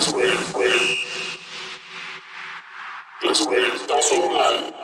Los güeyes, güey. Los.